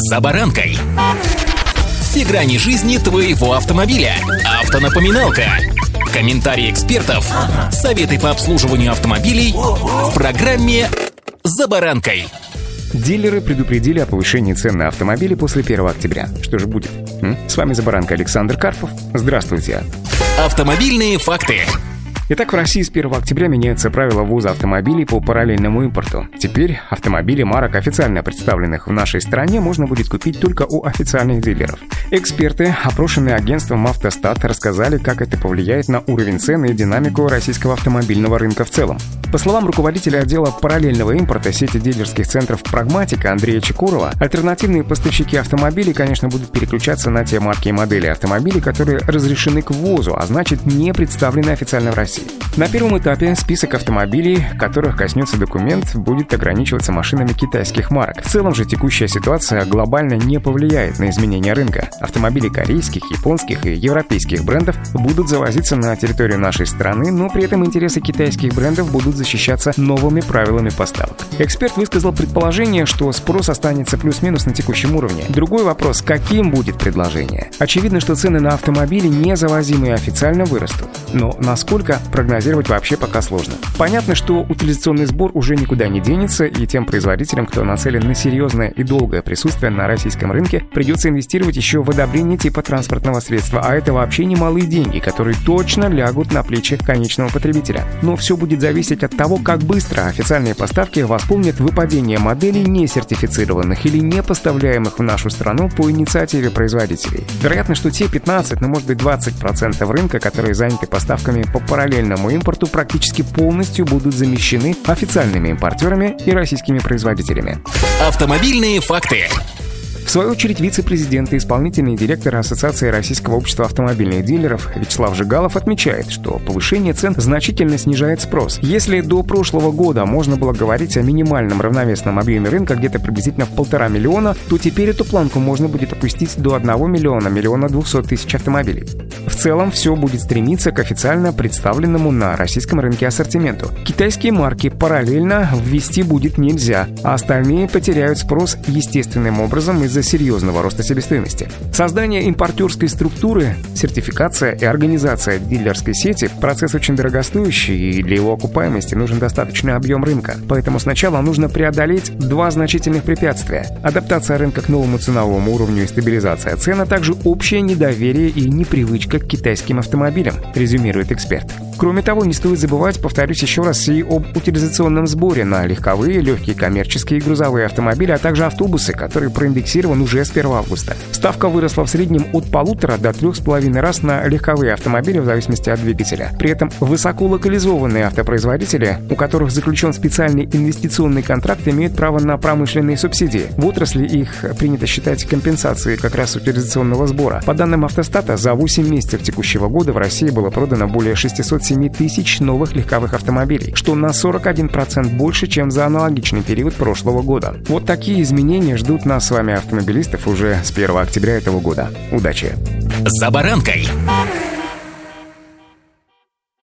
«За баранкой». Все грани жизни твоего автомобиля. Автонапоминалка. Комментарии экспертов. Советы по обслуживанию автомобилей в программе «За баранкой». Дилеры предупредили о повышении цен на автомобили после 1 октября. Что же будет? М? С вами «За баранкой» Александр Карпов. Здравствуйте. Автомобильные факты. Итак, в России с 1 октября меняются правила ввоза автомобилей по параллельному импорту. Теперь автомобили марок, официально представленных в нашей стране, можно будет купить только у официальных дилеров. Эксперты, опрошенные агентством «Автостат», рассказали, как это повлияет на уровень цен и динамику российского автомобильного рынка в целом. По словам руководителя отдела параллельного импорта сети дилерских центров «Прагматика» Андрея Чекурова, альтернативные поставщики автомобилей, конечно, будут переключаться на те марки и модели автомобилей, которые разрешены к ввозу, а значит не представлены официально в России. России. На первом этапе список автомобилей, которых коснется документ, будет ограничиваться машинами китайских марок. В целом же текущая ситуация глобально не повлияет на изменение рынка. Автомобили корейских, японских и европейских брендов будут завозиться на территорию нашей страны, но при этом интересы китайских брендов будут защищаться новыми правилами поставок. Эксперт высказал предположение, что спрос останется плюс-минус на текущем уровне. Другой вопрос, каким будет предложение? Очевидно, что цены на автомобили, не завозимые официально, вырастут. Но насколько прогнозировать вообще пока сложно. Понятно, что утилизационный сбор уже никуда не денется, и тем производителям, кто нацелен на серьезное и долгое присутствие на российском рынке, придется инвестировать еще в одобрение типа транспортного средства, а это вообще немалые деньги, которые точно лягут на плечи конечного потребителя. Но все будет зависеть от того, как быстро официальные поставки восполнят выпадение моделей не сертифицированных или не поставляемых в нашу страну по инициативе производителей. Вероятно, что те 15, ну может быть 20% рынка, которые заняты поставками по параллельному импорту практически полностью будут замещены официальными импортерами и российскими производителями. Автомобильные факты. В свою очередь, вице-президент и исполнительный директор Ассоциации Российского общества автомобильных дилеров Вячеслав Жигалов отмечает, что повышение цен значительно снижает спрос. Если до прошлого года можно было говорить о минимальном равновесном объеме рынка где-то приблизительно в полтора миллиона, то теперь эту планку можно будет опустить до 1 миллиона, миллиона 200 тысяч автомобилей. В целом, все будет стремиться к официально представленному на российском рынке ассортименту. Китайские марки параллельно ввести будет нельзя, а остальные потеряют спрос естественным образом из-за серьезного роста себестоимости. Создание импортерской структуры, сертификация и организация дилерской сети – процесс очень дорогостоящий, и для его окупаемости нужен достаточный объем рынка. Поэтому сначала нужно преодолеть два значительных препятствия – адаптация рынка к новому ценовому уровню и стабилизация цен, а также общее недоверие и непривычка к китайским автомобилям, резюмирует эксперт. Кроме того, не стоит забывать, повторюсь еще раз, и об утилизационном сборе на легковые, легкие коммерческие и грузовые автомобили, а также автобусы, который проиндексирован уже с 1 августа. Ставка выросла в среднем от полутора до трех с половиной раз на легковые автомобили в зависимости от двигателя. При этом высоколокализованные автопроизводители, у которых заключен специальный инвестиционный контракт, имеют право на промышленные субсидии. В отрасли их принято считать компенсацией как раз утилизационного сбора. По данным автостата, за 8 месяцев текущего года в России было продано более 600 7 тысяч новых легковых автомобилей, что на 41% больше, чем за аналогичный период прошлого года. Вот такие изменения ждут нас с вами автомобилистов уже с 1 октября этого года. Удачи! За баранкой!